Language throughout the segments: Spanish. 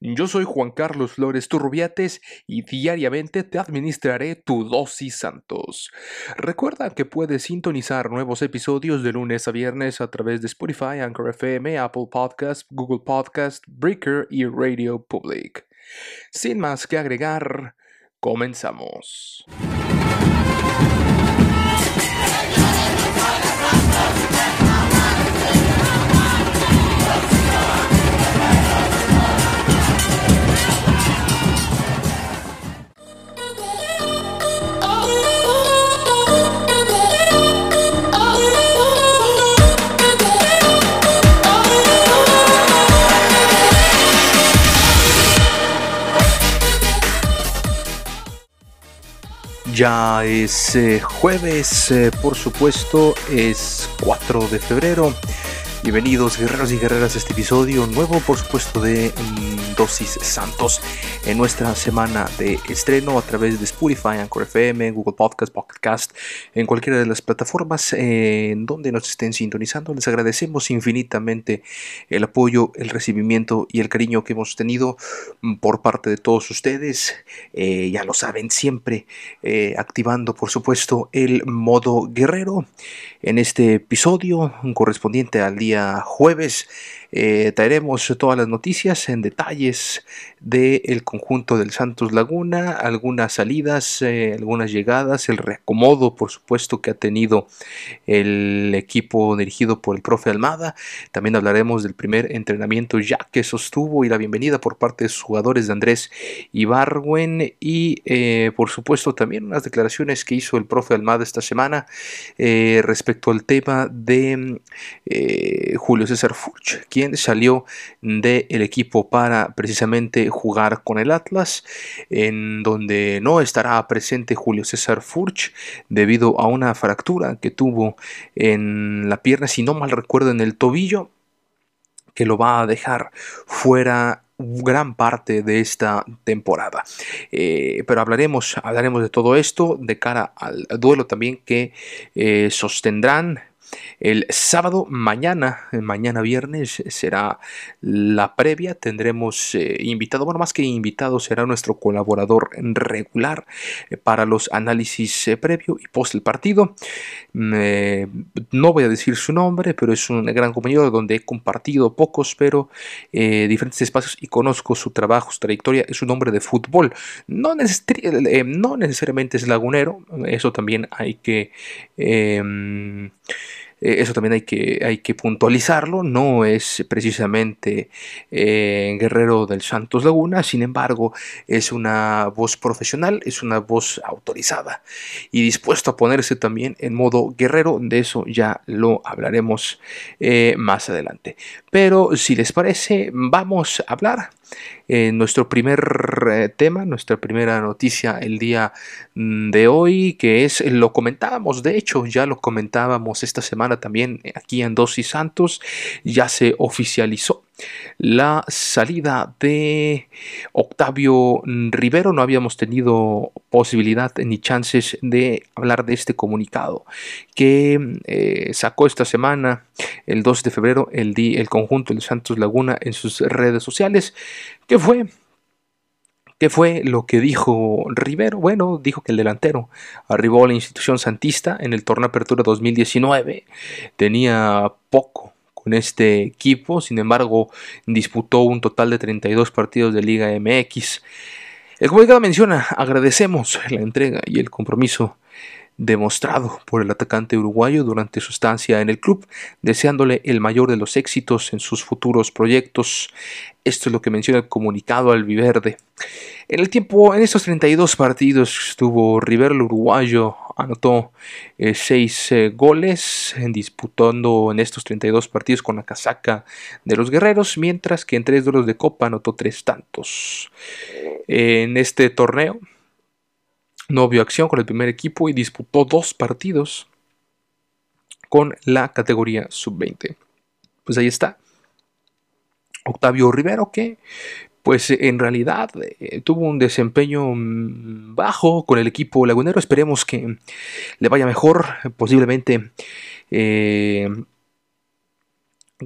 Yo soy Juan Carlos Flores Turrubiates y diariamente te administraré tu dosis santos. Recuerda que puedes sintonizar nuevos episodios de lunes a viernes a través de Spotify, Anchor FM, Apple Podcast, Google Podcast, Breaker y Radio Public. Sin más que agregar, comenzamos. Ya es eh, jueves, eh, por supuesto, es 4 de febrero. Bienvenidos guerreros y guerreras a este episodio nuevo, por supuesto, de Dosis Santos en nuestra semana de estreno a través de Spotify, Anchor FM, Google Podcast, Pocket Cast, en cualquiera de las plataformas eh, en donde nos estén sintonizando. Les agradecemos infinitamente el apoyo, el recibimiento y el cariño que hemos tenido mm, por parte de todos ustedes. Eh, ya lo saben, siempre eh, activando, por supuesto, el modo guerrero en este episodio correspondiente al día jueves eh, traeremos todas las noticias en detalles del conjunto del Santos Laguna, algunas salidas, eh, algunas llegadas, el reacomodo, por supuesto, que ha tenido el equipo dirigido por el profe Almada. También hablaremos del primer entrenamiento ya que sostuvo y la bienvenida por parte de sus jugadores de Andrés Ibargüen y, eh, por supuesto, también unas declaraciones que hizo el profe Almada esta semana respecto al tema de Julio César Furch, salió del equipo para precisamente jugar con el Atlas, en donde no estará presente Julio César Furch debido a una fractura que tuvo en la pierna, si no mal recuerdo, en el tobillo, que lo va a dejar fuera gran parte de esta temporada. Eh, pero hablaremos, hablaremos de todo esto de cara al duelo también que eh, sostendrán el sábado, mañana, mañana viernes, será la previa. Tendremos eh, invitado, bueno, más que invitado, será nuestro colaborador regular eh, para los análisis eh, previo y post el partido. no voy a decir su nombre, pero es un gran compañero donde he compartido pocos, pero diferentes espacios y conozco su trabajo, su trayectoria. Es un hombre de fútbol. No, necesariamente es lagunero, eso también hay que em, eso también hay que, hay que puntualizarlo, no es precisamente eh, Guerrero del Santos Laguna, sin embargo es una voz profesional, es una voz autorizada y dispuesto a ponerse también en modo guerrero, de eso ya lo hablaremos eh, más adelante. Pero si les parece, vamos a hablar nuestro primer eh, tema, nuestra primera noticia el día mm, de hoy, que es, lo comentábamos, de hecho, ya lo comentábamos esta semana también aquí en Dosis Santos, ya se oficializó la salida de Octavio Rivero. No habíamos tenido posibilidad ni chances de hablar de este comunicado que eh, sacó esta semana, el 2 de febrero, el, el conjunto de Santos Laguna en sus redes sociales. ¿Qué fue? ¿Qué fue lo que dijo Rivero? Bueno, dijo que el delantero arribó a la institución santista en el torneo Apertura 2019. Tenía poco con este equipo, sin embargo disputó un total de 32 partidos de Liga MX. El comunicado menciona, agradecemos la entrega y el compromiso demostrado por el atacante uruguayo durante su estancia en el club, deseándole el mayor de los éxitos en sus futuros proyectos. Esto es lo que menciona el comunicado al Viverde. En el tiempo, en estos 32 partidos estuvo Rivero el uruguayo, anotó 6 eh, eh, goles, disputando en estos 32 partidos con la casaca de los guerreros, mientras que en tres duelos de copa anotó tres tantos. En este torneo no vio acción con el primer equipo y disputó dos partidos con la categoría sub-20. Pues ahí está Octavio Rivero, que pues en realidad eh, tuvo un desempeño mm, bajo con el equipo lagunero. Esperemos que le vaya mejor, posiblemente eh,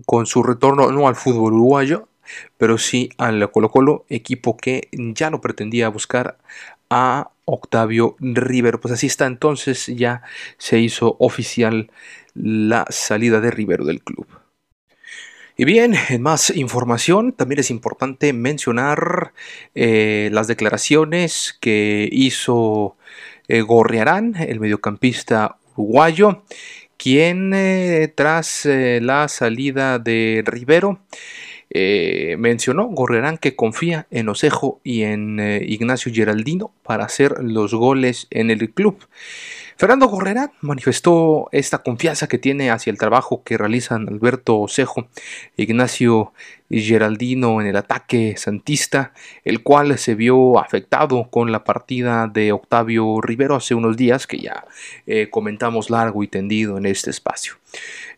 con su retorno no al fútbol uruguayo, pero sí al Colo Colo, equipo que ya lo pretendía buscar a Octavio Rivero. Pues así está, entonces ya se hizo oficial la salida de Rivero del club. Y bien, en más información, también es importante mencionar eh, las declaraciones que hizo eh, Gorriarán, el mediocampista uruguayo, quien eh, tras la salida de Rivero mencionó Gorriarán que confía en Osejo y en Ignacio Geraldino para hacer los goles en el club. Fernando Gorrera manifestó esta confianza que tiene hacia el trabajo que realizan Alberto Osejo, Ignacio Geraldino en el ataque santista, el cual se vio afectado con la partida de Octavio Rivero hace unos días que ya eh, comentamos largo y tendido en este espacio.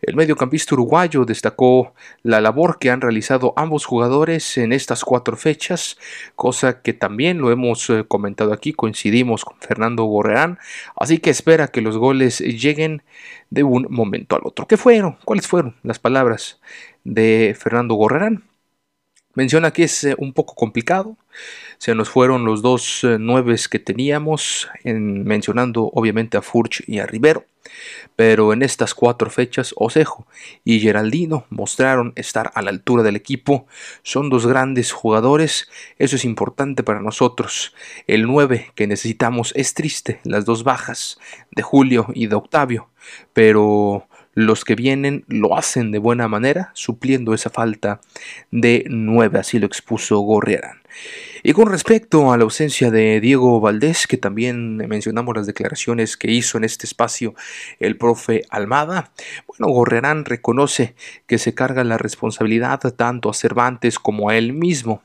El mediocampista uruguayo destacó la labor que han realizado ambos jugadores en estas cuatro fechas, cosa que también lo hemos eh, comentado aquí, coincidimos con Fernando Gorreán, así que espera que los goles lleguen de un momento al otro. ¿Qué fueron? ¿Cuáles fueron las palabras de Fernando Gorrerán? Menciona que es eh, un poco complicado. Se nos fueron los dos eh, nueves que teníamos, mencionando obviamente a Furch y a Rivero. Pero en estas cuatro fechas, Osejo y Geraldino mostraron estar a la altura del equipo. Son dos grandes jugadores. Eso es importante para nosotros. El 9 que necesitamos es triste, las dos bajas de Julio y de Octavio. Pero los que vienen lo hacen de buena manera, supliendo esa falta de nueve, así lo expuso Gorriarán. Y con respecto a la ausencia de Diego Valdés, que también mencionamos las declaraciones que hizo en este espacio el profe Almada, bueno, Gorriarán reconoce que se carga la responsabilidad tanto a Cervantes como a él mismo.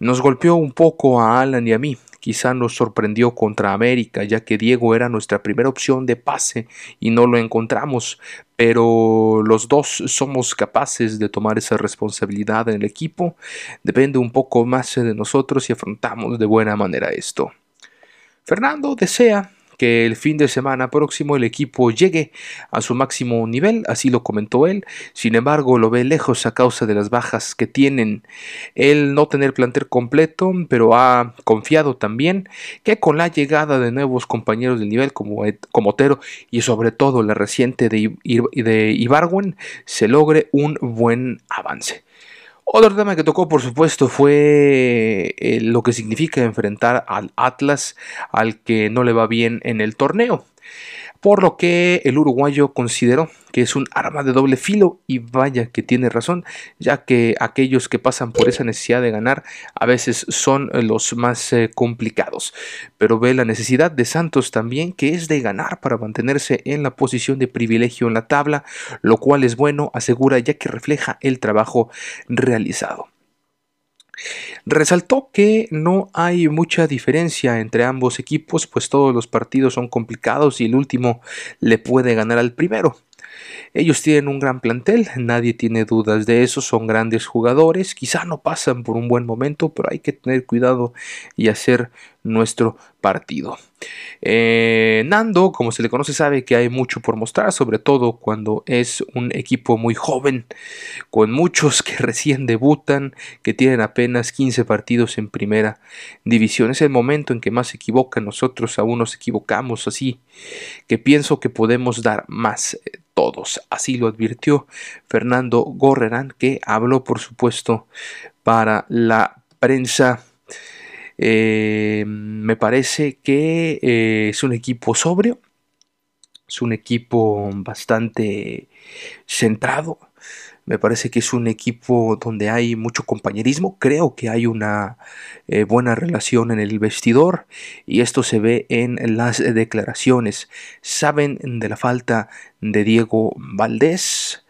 Nos golpeó un poco a Alan y a mí, quizá nos sorprendió contra América, ya que Diego era nuestra primera opción de pase y no lo encontramos, pero los dos somos capaces de tomar esa responsabilidad en el equipo, depende un poco más de nosotros y afrontamos de buena manera esto. Fernando desea que el fin de semana próximo el equipo llegue a su máximo nivel, así lo comentó él, sin embargo lo ve lejos a causa de las bajas que tienen. Él no tener plantel completo, pero ha confiado también que con la llegada de nuevos compañeros del nivel como, como Otero y sobre todo la reciente de, de Ibarwen se logre un buen avance. Otro tema que tocó, por supuesto, fue eh, lo que significa enfrentar al Atlas, al que no le va bien en el torneo por lo que el uruguayo consideró que es un arma de doble filo y vaya que tiene razón, ya que aquellos que pasan por esa necesidad de ganar a veces son los más eh, complicados, pero ve la necesidad de Santos también que es de ganar para mantenerse en la posición de privilegio en la tabla, lo cual es bueno, asegura ya que refleja el trabajo realizado. Resaltó que no hay mucha diferencia entre ambos equipos, pues todos los partidos son complicados y el último le puede ganar al primero. Ellos tienen un gran plantel, nadie tiene dudas de eso, son grandes jugadores, quizá no pasan por un buen momento, pero hay que tener cuidado y hacer nuestro partido. Eh, Nando, como se le conoce, sabe que hay mucho por mostrar, sobre todo cuando es un equipo muy joven, con muchos que recién debutan, que tienen apenas 15 partidos en primera división. Es el momento en que más se equivocan, nosotros aún nos equivocamos así, que pienso que podemos dar más eh, todos. Así lo advirtió Fernando Gorrerán, que habló, por supuesto, para la prensa eh, me parece que eh, es un equipo sobrio, es un equipo bastante centrado. Me parece que es un equipo donde hay mucho compañerismo. Creo que hay una eh, buena relación en el vestidor y esto se ve en las declaraciones. Saben de la falta de Diego Valdés.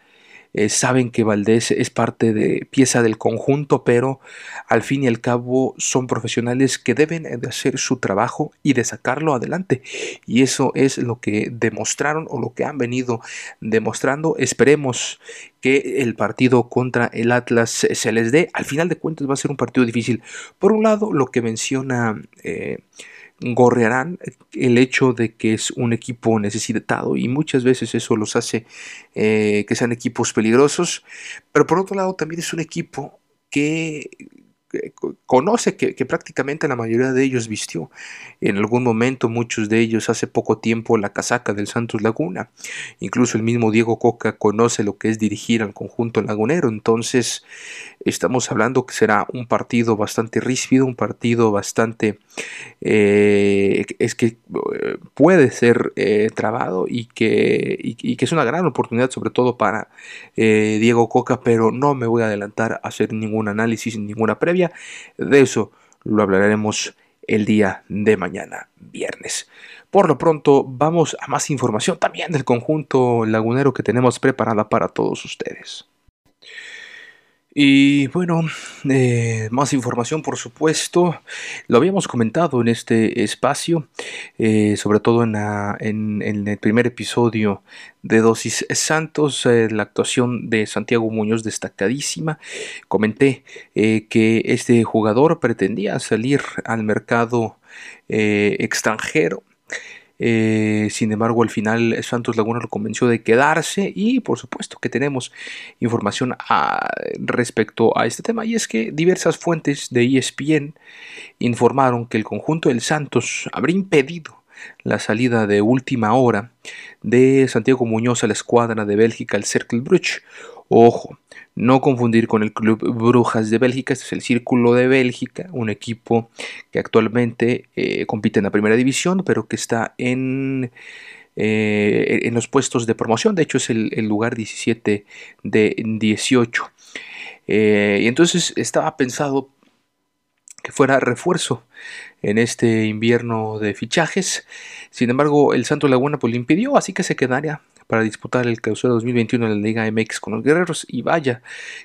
Eh, saben que Valdés es parte de pieza del conjunto, pero al fin y al cabo son profesionales que deben de hacer su trabajo y de sacarlo adelante. Y eso es lo que demostraron o lo que han venido demostrando. Esperemos que el partido contra el Atlas se les dé. Al final de cuentas va a ser un partido difícil. Por un lado, lo que menciona... Eh, gorrearán el hecho de que es un equipo necesitado y muchas veces eso los hace eh, que sean equipos peligrosos, pero por otro lado también es un equipo que conoce que, prácticamente la mayoría de ellos vistió en algún momento, muchos de ellos hace poco tiempo la casaca del Santos Laguna. Incluso el mismo Diego Coca conoce lo que es dirigir al conjunto lagunero. Entonces estamos hablando que será un partido bastante ríspido, un partido bastante... Eh, es que eh, puede ser eh, trabado y que, y, que es una gran oportunidad sobre todo para Diego Coca, pero no me voy a adelantar a hacer ningún análisis, ninguna previa de eso lo hablaremos el día de mañana, viernes. Por lo pronto, vamos a más información también del conjunto lagunero que tenemos preparada para todos ustedes. Y bueno, eh, más información por supuesto. Lo habíamos comentado en este espacio, eh, sobre todo en, el primer episodio de Dosis Santos, eh, la actuación de Santiago Muñoz destacadísima. Comenté que este jugador pretendía salir al mercado extranjero. Eh, sin embargo, al final Santos Laguna lo convenció de quedarse y por supuesto que tenemos información respecto a este tema y es que diversas fuentes de ESPN informaron que el conjunto del Santos habría impedido la salida de última hora de Santiago Muñoz a la escuadra de Bélgica, el Cercle Bruch. Ojo, no confundir con el Club Brujas de Bélgica, este es el Círculo de Bélgica, un equipo que actualmente eh, compite en la primera división, pero que está en, eh, en los puestos de promoción, de hecho es el, lugar 17 de 18. Eh, y entonces estaba pensado que fuera refuerzo en este invierno de fichajes. Sin embargo, el Santo Laguna pues, lo impidió, así que se quedaría para disputar el clausura 2021 en la Liga MX con los Guerreros y vaya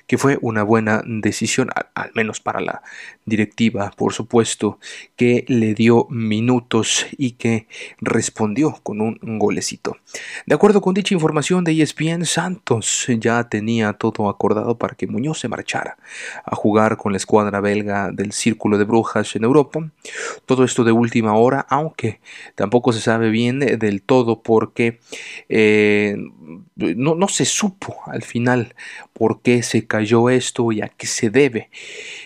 que fue una buena decisión, al, menos para la directiva, por supuesto, que le dio minutos y que respondió con un golecito. De acuerdo con dicha información de ESPN, Santos ya tenía todo acordado para que Muñoz se marchara a jugar con la escuadra belga del Círculo de Brujas en Europa. Todo esto de última hora, aunque tampoco se sabe bien del todo porque eh, no, se supo al final por qué se cayó esto y a qué se debe.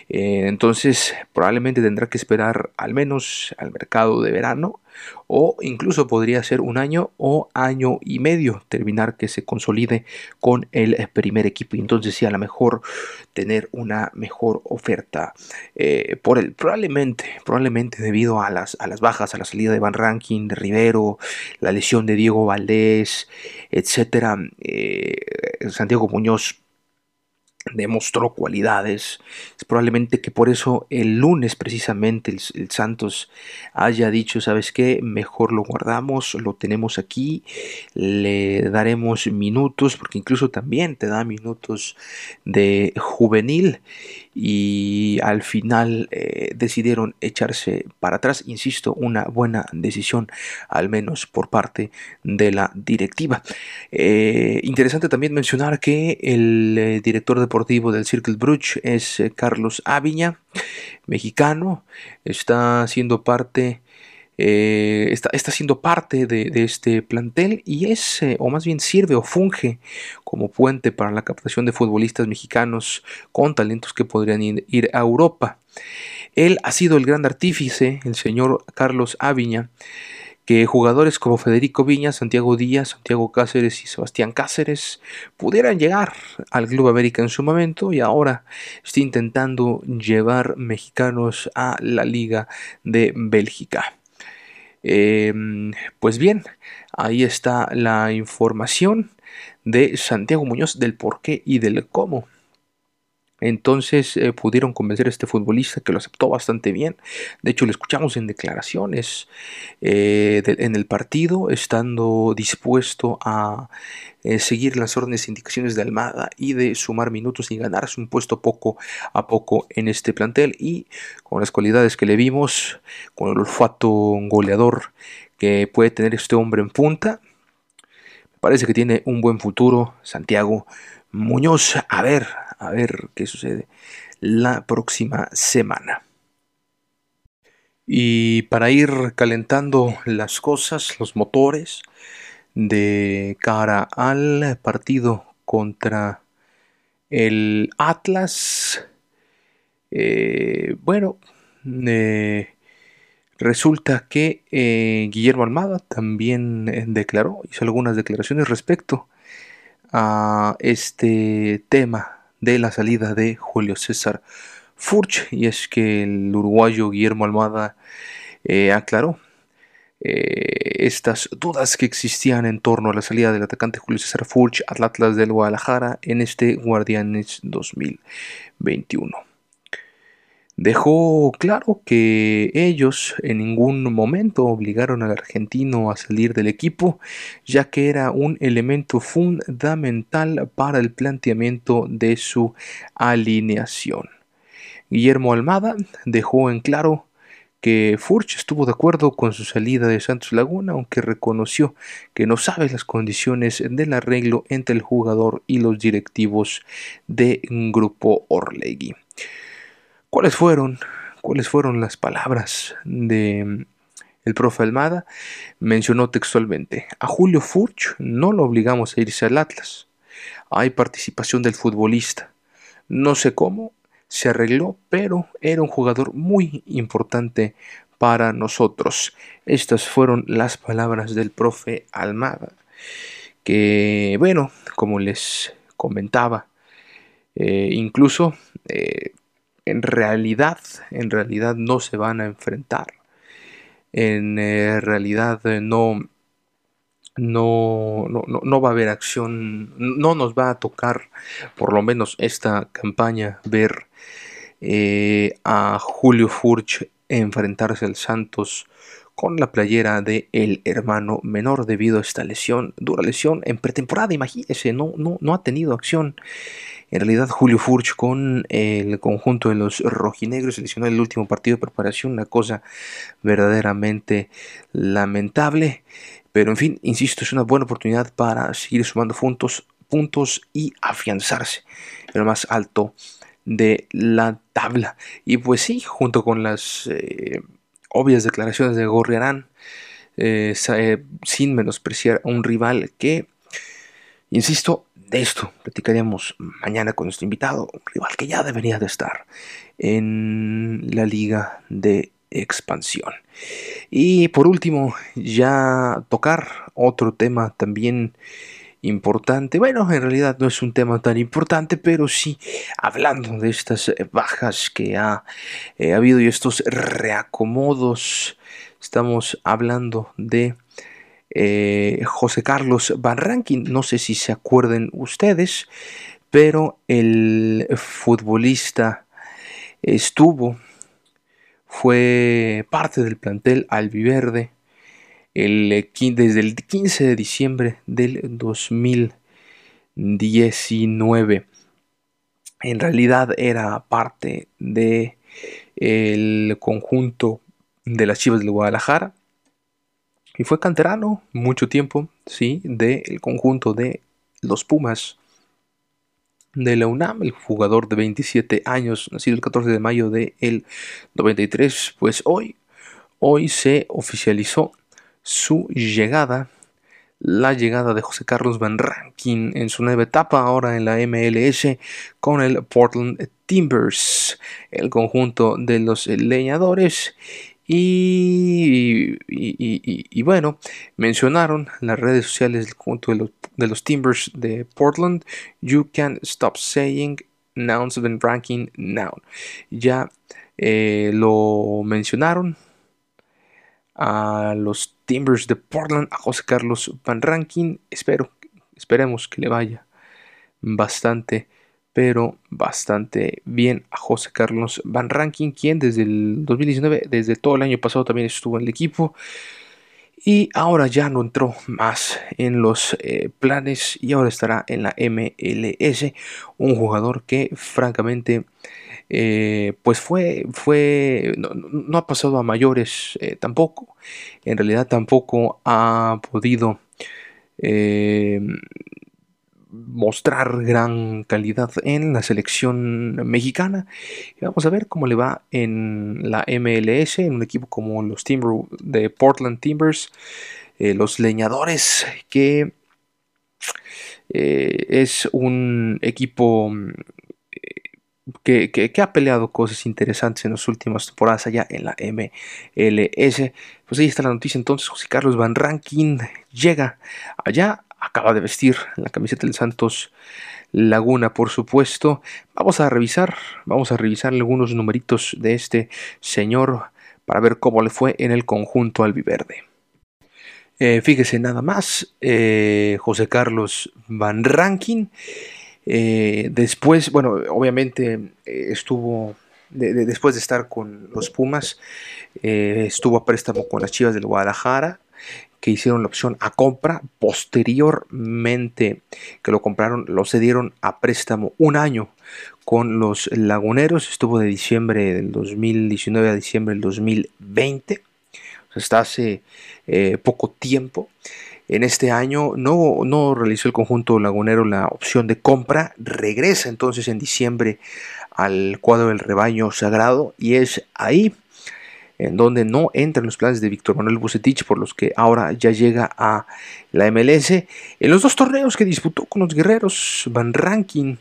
Eh, entonces probablemente tendrá que esperar al menos al mercado de verano o incluso podría ser un año o año y medio terminar que se consolide con el primer equipo y entonces sí a lo mejor tener una mejor oferta eh, por el probablemente probablemente debido a las, a las bajas a la salida de Van Ranking de Rivero la lesión de Diego Valdés etcétera eh, Santiago Muñoz demostró cualidades. Es probablemente que por eso el lunes precisamente el, Santos haya dicho, ¿sabes qué? Mejor lo guardamos, lo tenemos aquí, le daremos minutos, porque incluso también te da minutos de juvenil y al final eh, decidieron echarse para atrás. Insisto, una buena decisión, al menos por parte de la directiva. Eh, interesante también mencionar que el eh, director deportivo del Circle Bruch es Carlos Aviña, mexicano, está siendo parte eh, está, siendo parte de, este plantel y es, eh, o más bien sirve o funge como puente para la captación de futbolistas mexicanos con talentos que podrían ir, a Europa. Él ha sido el gran artífice, el señor Carlos Aviña, que jugadores como Federico Viña, Santiago Díaz, Santiago Cáceres y Sebastián Cáceres pudieran llegar al Club América en su momento y ahora está intentando llevar mexicanos a la Liga de Bélgica. Em, pues bien, ahí está la información de Santiago Muñoz del por qué y del cómo Entonces eh, pudieron convencer a este futbolista que lo aceptó bastante bien. De hecho, lo escuchamos en declaraciones eh, en el partido, estando dispuesto a eh, seguir las órdenes e indicaciones de Almada y de sumar minutos y ganarse un puesto poco a poco en este plantel. Y con las cualidades que le vimos, con el olfato goleador que puede tener este hombre en punta, me parece que tiene un buen futuro. Santiago Muñoz, a ver, a ver qué sucede la próxima semana. Y para ir calentando las cosas, los motores, de cara al partido contra el Atlas, eh, bueno, eh, resulta que eh, Guillermo Almada también declaró, hizo algunas declaraciones respecto a este tema de la salida de Julio César Furch. Y es que el uruguayo Guillermo Almada eh, aclaró eh, estas dudas que existían en torno a la salida del atacante Julio César Furch al Atlas del Guadalajara en este Guardianes 2021 dejó claro que ellos en ningún momento obligaron al argentino a salir del equipo, ya que era un elemento fundamental para el planteamiento de su alineación. Guillermo Almada dejó en claro que Furch estuvo de acuerdo con su salida de Santos Laguna, aunque reconoció que no sabe las condiciones del arreglo entre el jugador y los directivos de Grupo Orlegui. ¿Cuáles fueron? ¿Cuáles fueron las palabras de mm, el profe Almada? Mencionó textualmente, a Julio Furch no lo obligamos a irse al Atlas. Hay participación del futbolista. No sé cómo, se arregló, pero era un jugador muy importante para nosotros. Estas fueron las palabras del profe Almada, que bueno, como les comentaba, eh, incluso eh, en realidad, en realidad no se van a enfrentar. En eh, realidad eh, no, no, no, va a haber acción, no nos va a tocar, por lo menos esta campaña, ver eh, a Julio Furch enfrentarse al Santos con la playera de el hermano menor debido a esta lesión, dura lesión en pretemporada, imagínese, no, no, no ha tenido acción en realidad, Julio Furch con el conjunto de los rojinegros seleccionó el último partido de preparación, una cosa verdaderamente lamentable. Pero en fin, insisto, es una buena oportunidad para seguir sumando puntos, puntos y afianzarse en lo más alto de la tabla. Y pues sí, junto con las eh, obvias declaraciones de Gorriarán, eh, eh, sin menospreciar a un rival que, insisto, de esto platicaríamos mañana con nuestro invitado, un rival que ya debería de estar en la liga de expansión. Y por último, ya tocar otro tema también importante. Bueno, en realidad no es un tema tan importante, pero sí hablando de estas bajas que ha, eh, habido y estos reacomodos, estamos hablando de eh, José Carlos Van. No sé si se acuerden ustedes, pero el futbolista estuvo, fue parte del plantel albiverde el, desde el 15 de diciembre del 2019. En realidad era parte de el conjunto de las Chivas del Guadalajara y fue canterano mucho tiempo, sí, del conjunto de los Pumas de la UNAM, el jugador de 27 años, nacido el 14 de mayo del el 93, pues hoy, hoy se oficializó su llegada, la llegada de José Carlos Van Rankin en su nueva etapa ahora en la MLS con el Portland Timbers, el conjunto de los leñadores y, bueno, mencionaron las redes sociales junto de los, de Timbers de Portland. You can stop saying nouns been ranking noun. Ya eh, lo mencionaron a los Timbers de Portland, a José Carlos Van Ranking. Espero, esperemos que le vaya bastante, pero bastante bien a José Carlos Van Rankin, quien desde el 2019, desde todo el año pasado también estuvo en el equipo. Y ahora ya no entró más en los eh, planes y ahora estará en la MLS, un jugador que francamente eh, pues fue, fue no, ha pasado a mayores eh, tampoco, en realidad tampoco ha podido mostrar gran calidad en la selección mexicana. vamos a ver cómo le va en la MLS, en un equipo como los Timber de Portland Timbers, eh, los leñadores, que eh, es un equipo que, que, ha peleado cosas interesantes en las últimas temporadas allá en la MLS. Pues ahí está la noticia entonces, José Carlos Van Rankin llega allá acaba de vestir la camiseta del Santos Laguna, por supuesto. Vamos a revisar, vamos a revisar algunos numeritos de este señor para ver cómo le fue en el conjunto albiverde. Eh, fíjese nada más, eh, José Carlos Van Rankin. Eh, después, bueno, obviamente estuvo, después de estar con los Pumas, estuvo a préstamo con las Chivas del Guadalajara que hicieron la opción a compra. Posteriormente que lo compraron, lo cedieron a préstamo un año con los Laguneros. Estuvo de diciembre del 2019 a diciembre del 2020. hasta hace eh, poco tiempo. En este año no, no realizó el conjunto lagunero la opción de compra. Regresa entonces en diciembre al cuadro del rebaño sagrado y es ahí en donde no entran los planes de Víctor Manuel Bucetich, por los que ahora ya llega a la MLS. En los dos torneos que disputó con los guerreros, Van Ranking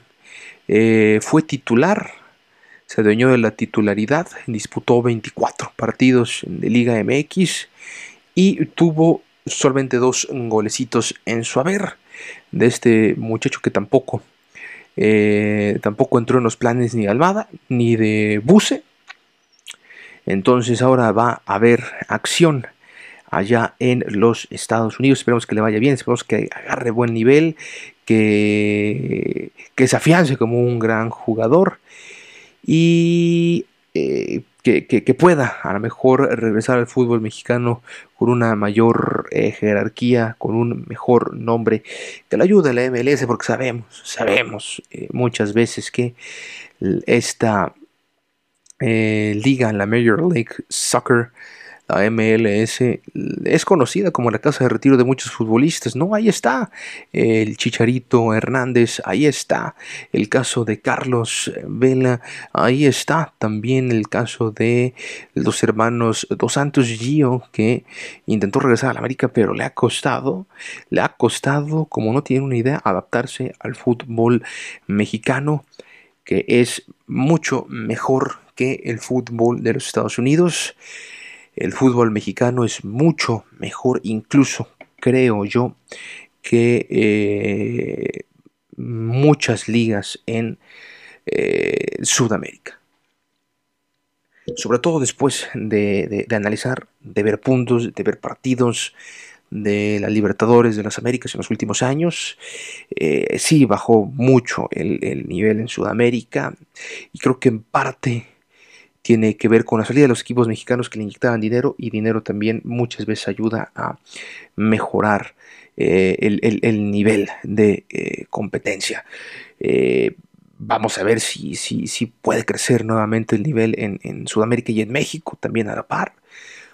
eh, fue titular, se adueñó de la titularidad, disputó 24 partidos de Liga MX y tuvo solamente dos golecitos en su haber de este muchacho que tampoco, eh, tampoco entró en los planes ni de Almada ni de Buce entonces ahora va a haber acción allá en los Estados Unidos. Esperemos que le vaya bien, esperemos que agarre buen nivel, que, que se afiance como un gran jugador y eh, que, pueda a lo mejor regresar al fútbol mexicano con una mayor eh, jerarquía, con un mejor nombre, que le ayude a la MLS, porque sabemos, sabemos eh, muchas veces que esta eh, liga, la Major League Soccer, la MLS, es conocida como la casa de retiro de muchos futbolistas. No, ahí está el Chicharito Hernández, ahí está el caso de Carlos Vela, ahí está también el caso de los hermanos Dos Santos Gio, que intentó regresar a la América, pero le ha costado, le ha costado, como no tiene una idea, adaptarse al fútbol mexicano, que es mucho mejor que el fútbol de los Estados Unidos. El fútbol mexicano es mucho mejor, incluso creo yo, que eh, muchas ligas en eh, Sudamérica. Sobre todo después de, analizar, de ver puntos, de ver partidos, de la Libertadores de las Américas en los últimos años. Eh, sí, bajó mucho el, nivel en Sudamérica y creo que en parte tiene que ver con la salida de los equipos mexicanos que le inyectaban dinero y dinero también muchas veces ayuda a mejorar eh, el, nivel de eh, competencia. Eh, vamos a ver si, si, si, puede crecer nuevamente el nivel en, en, Sudamérica y en México también a la par,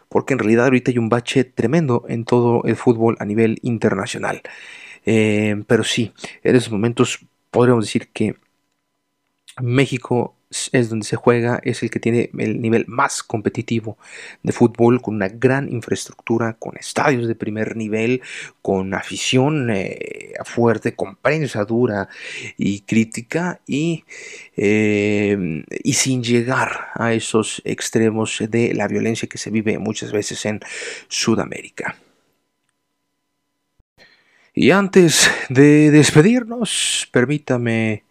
porque en realidad ahorita hay un bache tremendo en todo el fútbol a nivel internacional. pero sí, en esos momentos podríamos decir que México es donde se juega, es el que tiene el nivel más competitivo de fútbol, con una gran infraestructura, con estadios de primer nivel, con afición eh, fuerte, con prensa dura y crítica, y, eh, y sin llegar a esos extremos de la violencia que se vive muchas veces en Sudamérica. Y antes de despedirnos, permítame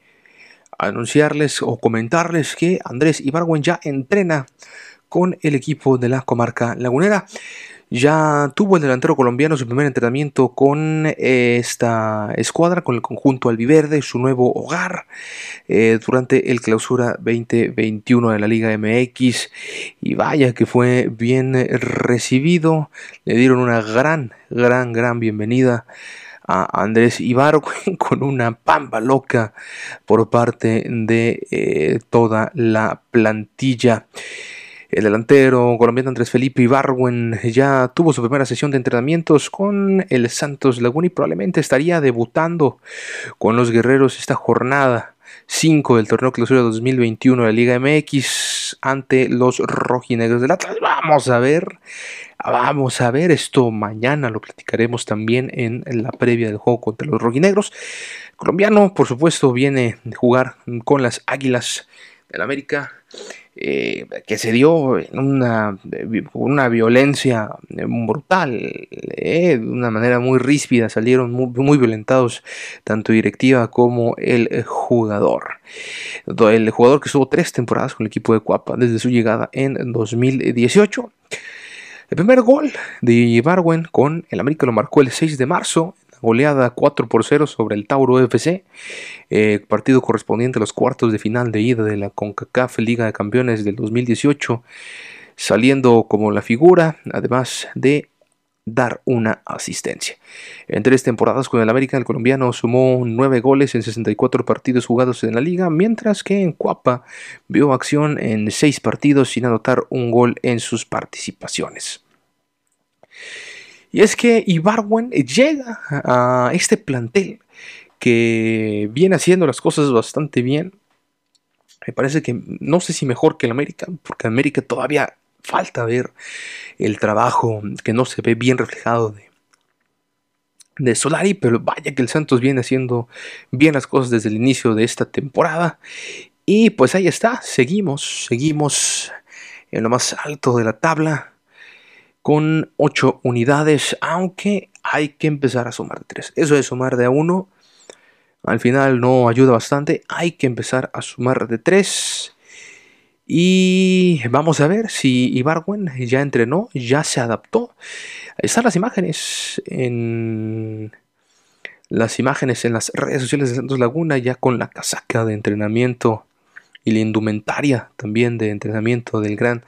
anunciarles o comentarles que Andrés Ibargüen ya entrena con el equipo de la comarca lagunera. ya tuvo el delantero colombiano su primer entrenamiento con eh, esta escuadra, con el conjunto albiverde, su nuevo hogar, eh, durante el clausura 2021 de la Liga MX. Y vaya que fue bien recibido, le dieron una gran, gran, gran bienvenida Andrés Ibargüen con una pamba loca por parte de eh, toda la plantilla. El delantero colombiano Andrés Felipe Ibarwen ya tuvo su primera sesión de entrenamientos con el Santos Laguna y probablemente estaría debutando con los guerreros esta jornada 5 del torneo clausura 2021 de la Liga MX ante los rojinegros del Atlas. Vamos a ver, vamos a ver esto mañana, lo platicaremos también en la previa del juego contra los rojinegros. colombiano, por supuesto, viene de jugar con las Águilas del América eh, que se dio en una, una violencia brutal, eh, de una manera muy ríspida, salieron muy, violentados tanto directiva como el jugador. El jugador que estuvo tres temporadas con el equipo de Cuapa desde su llegada en 2018. El primer gol de Barwen con el América lo marcó el 6 de marzo goleada 4 por 0 sobre el Tauro FC, eh, partido correspondiente a los cuartos de final de ida de la CONCACAF Liga de Campeones del 2018, saliendo como la figura, además de dar una asistencia. En tres temporadas con el América, el colombiano sumó 9 goles en 64 partidos jugados en la liga, mientras que en Cuapa vio acción en 6 partidos sin anotar un gol en sus participaciones. Y es que Ibarwen llega a este plantel que viene haciendo las cosas bastante bien. Me parece que no sé si mejor que el América, porque América todavía falta ver el trabajo que no se ve bien reflejado de, de Solari, pero vaya que el Santos viene haciendo bien las cosas desde el inicio de esta temporada. Y pues ahí está, seguimos, seguimos en lo más alto de la tabla con 8 unidades, aunque hay que empezar a sumar de 3. Eso de sumar de a 1 al final no ayuda bastante, hay que empezar a sumar de 3. Y vamos a ver si Ibarwen ya entrenó, ya se adaptó. Están las imágenes en las imágenes en las redes sociales de Santos Laguna ya con la casaca de entrenamiento y la indumentaria también de entrenamiento del gran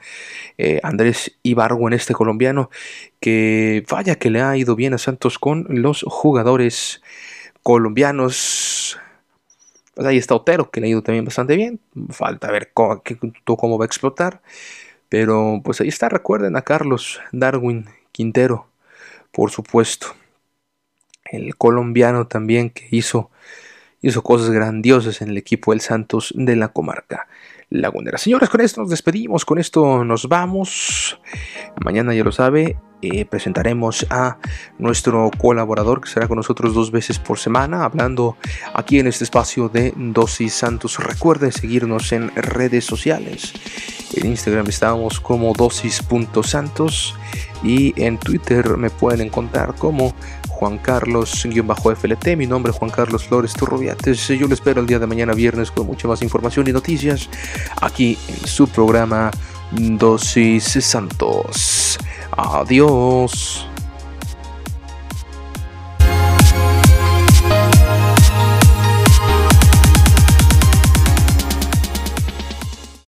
eh, Andrés en este colombiano, que vaya que le ha ido bien a Santos con los jugadores colombianos. Pues ahí está Otero, que le ha ido también bastante bien. Falta ver cómo va a explotar. Pero pues ahí está, recuerden a Carlos Darwin Quintero, por supuesto. El colombiano también que hizo hizo cosas grandiosas en el equipo del Santos de la comarca lagunera. Señores, con esto nos despedimos, con esto nos vamos. Mañana ya lo sabe, eh, presentaremos a nuestro colaborador que será con nosotros dos veces por semana, hablando aquí en este espacio de Dosis Santos. Recuerde seguirnos en redes sociales. En Instagram estamos como dosis.santos y en Twitter me pueden encontrar como Juan Carlos-FLT. Mi nombre es Juan Carlos Flores Turrubiates. Yo lo espero el día de mañana viernes con mucha más información y noticias aquí en su programa Dosis Santos. Adiós.